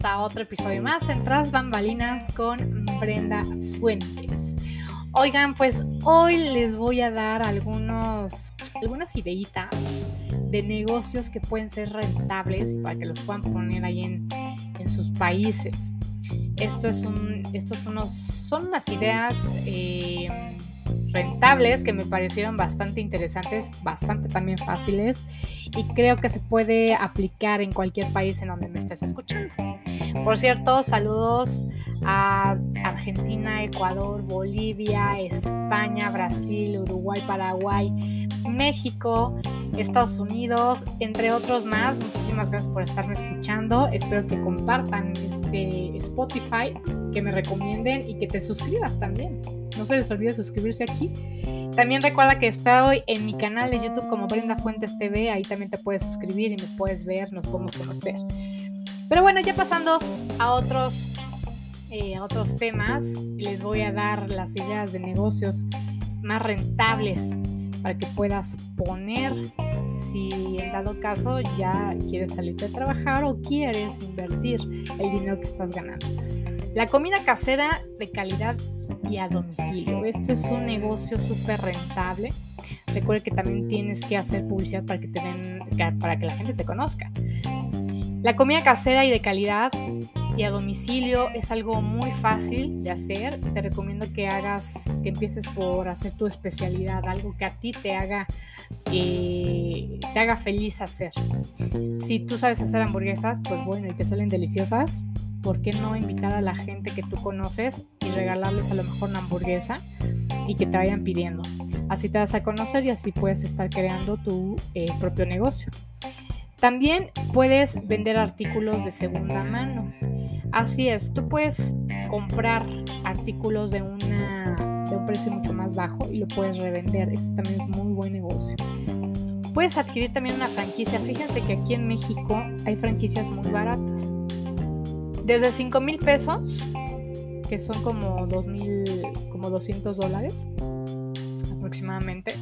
a otro episodio más en Tras Bambalinas con Brenda Fuentes. Oigan, pues hoy les voy a dar algunos, algunas ideitas de negocios que pueden ser rentables para que los puedan poner ahí en, sus países. Esto es un, estos unos, son unas ideas eh, rentables que me parecieron bastante interesantes, bastante también fáciles y creo que se puede aplicar en cualquier país en donde me estés escuchando. Por cierto, saludos a Argentina, Ecuador, Bolivia, España, Brasil, Uruguay, Paraguay, México, Estados Unidos, entre otros más. Muchísimas gracias por estarme escuchando. Espero que compartan este Spotify, que me recomienden y que te suscribas también. No se les olvide suscribirse aquí. También recuerda que estoy en mi canal de YouTube como Brenda Fuentes TV. Ahí también te puedes suscribir y me puedes ver, nos podemos conocer. Pero bueno, ya pasando a otros, eh, a otros temas, les voy a dar las ideas de negocios más rentables para que puedas poner si en dado caso ya quieres salir de trabajar o quieres invertir el dinero que estás ganando. La comida casera de calidad y a domicilio. Esto es un negocio súper rentable. Recuerda que también tienes que hacer publicidad para que, te den, para que la gente te conozca. La comida casera y de calidad y a domicilio es algo muy fácil de hacer. Te recomiendo que hagas, que empieces por hacer tu especialidad, algo que a ti te haga, eh, te haga feliz hacer. Si tú sabes hacer hamburguesas, pues bueno, y te salen deliciosas, ¿por qué no invitar a la gente que tú conoces y regalarles a lo mejor una hamburguesa y que te vayan pidiendo? Así te vas a conocer y así puedes estar creando tu eh, propio negocio. También puedes vender artículos de segunda mano. Así es, tú puedes comprar artículos de, un precio mucho más bajo y lo puedes revender. Este también es muy buen negocio. Puedes adquirir también una franquicia. Fíjense que aquí en México hay franquicias muy baratas. Desde 5 mil pesos, que son como 2 mil, como 200 dólares aproximadamente,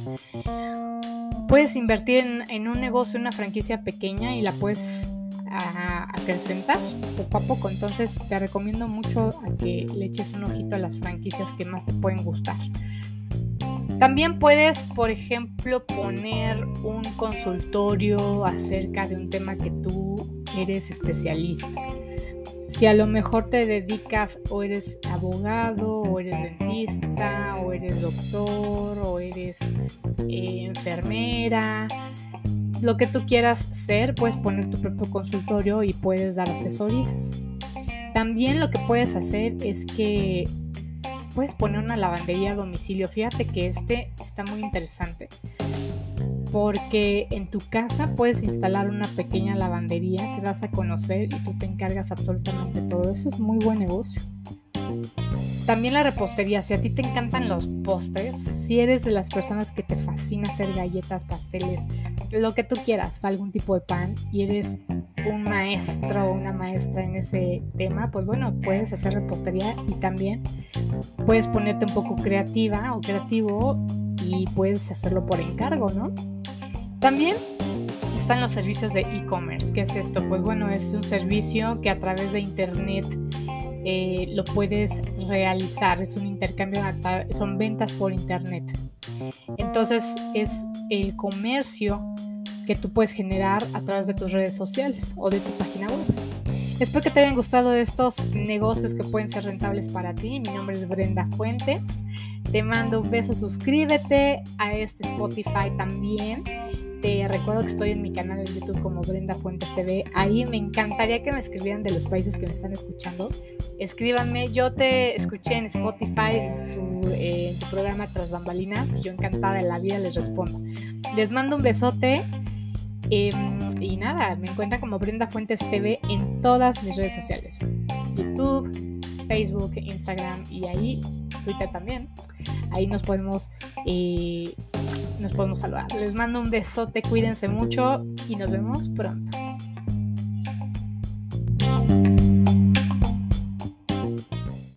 puedes invertir en, un negocio, una franquicia pequeña y la puedes acrecentar poco a poco. Entonces te recomiendo mucho a que le eches un ojito a las franquicias que más te pueden gustar. También puedes, por ejemplo, poner un consultorio acerca de un tema que tú eres especialista. Si a lo mejor te dedicas o eres abogado o eres dentista o eres doctor o eres eh, enfermera, lo que tú quieras ser, puedes poner tu propio consultorio y puedes dar asesorías. También lo que puedes hacer es que puedes poner una lavandería a domicilio. Fíjate que este está muy interesante porque en tu casa puedes instalar una pequeña lavandería que vas a conocer y tú te encargas absolutamente todo. Eso es muy buen negocio. También la repostería, si a ti te encantan los postres, si eres de las personas que te fascina hacer galletas, pasteles, lo que tú quieras, algún tipo de pan y eres un maestro o una maestra en ese tema, pues bueno, puedes hacer repostería y también puedes ponerte un poco creativa o creativo y puedes hacerlo por encargo, ¿no? También están los servicios de e-commerce. ¿Qué es esto? Pues bueno, es un servicio que a través de internet eh, lo puedes realizar. Es un intercambio, son ventas por internet. Entonces es el comercio que tú puedes generar a través de tus redes sociales o de tu página web. Espero que te hayan gustado estos negocios que pueden ser rentables para ti. Mi nombre es Brenda Fuentes. Te mando un beso, suscríbete a este Spotify también te recuerdo que estoy en mi canal de YouTube como Brenda Fuentes TV. Ahí me encantaría que me escribieran de los países que me están escuchando. Escríbanme. Yo te escuché en Spotify, en tu, eh, programa Tras Bambalinas. Yo encantada de la vida les respondo. Les mando un besote. Em, y nada, me encuentran como Brenda Fuentes TV en todas mis redes sociales. YouTube, Facebook, Instagram y ahí Twitter también. Ahí nos podemos eh, nos podemos saludar. Les mando un besote, cuídense mucho y nos vemos pronto.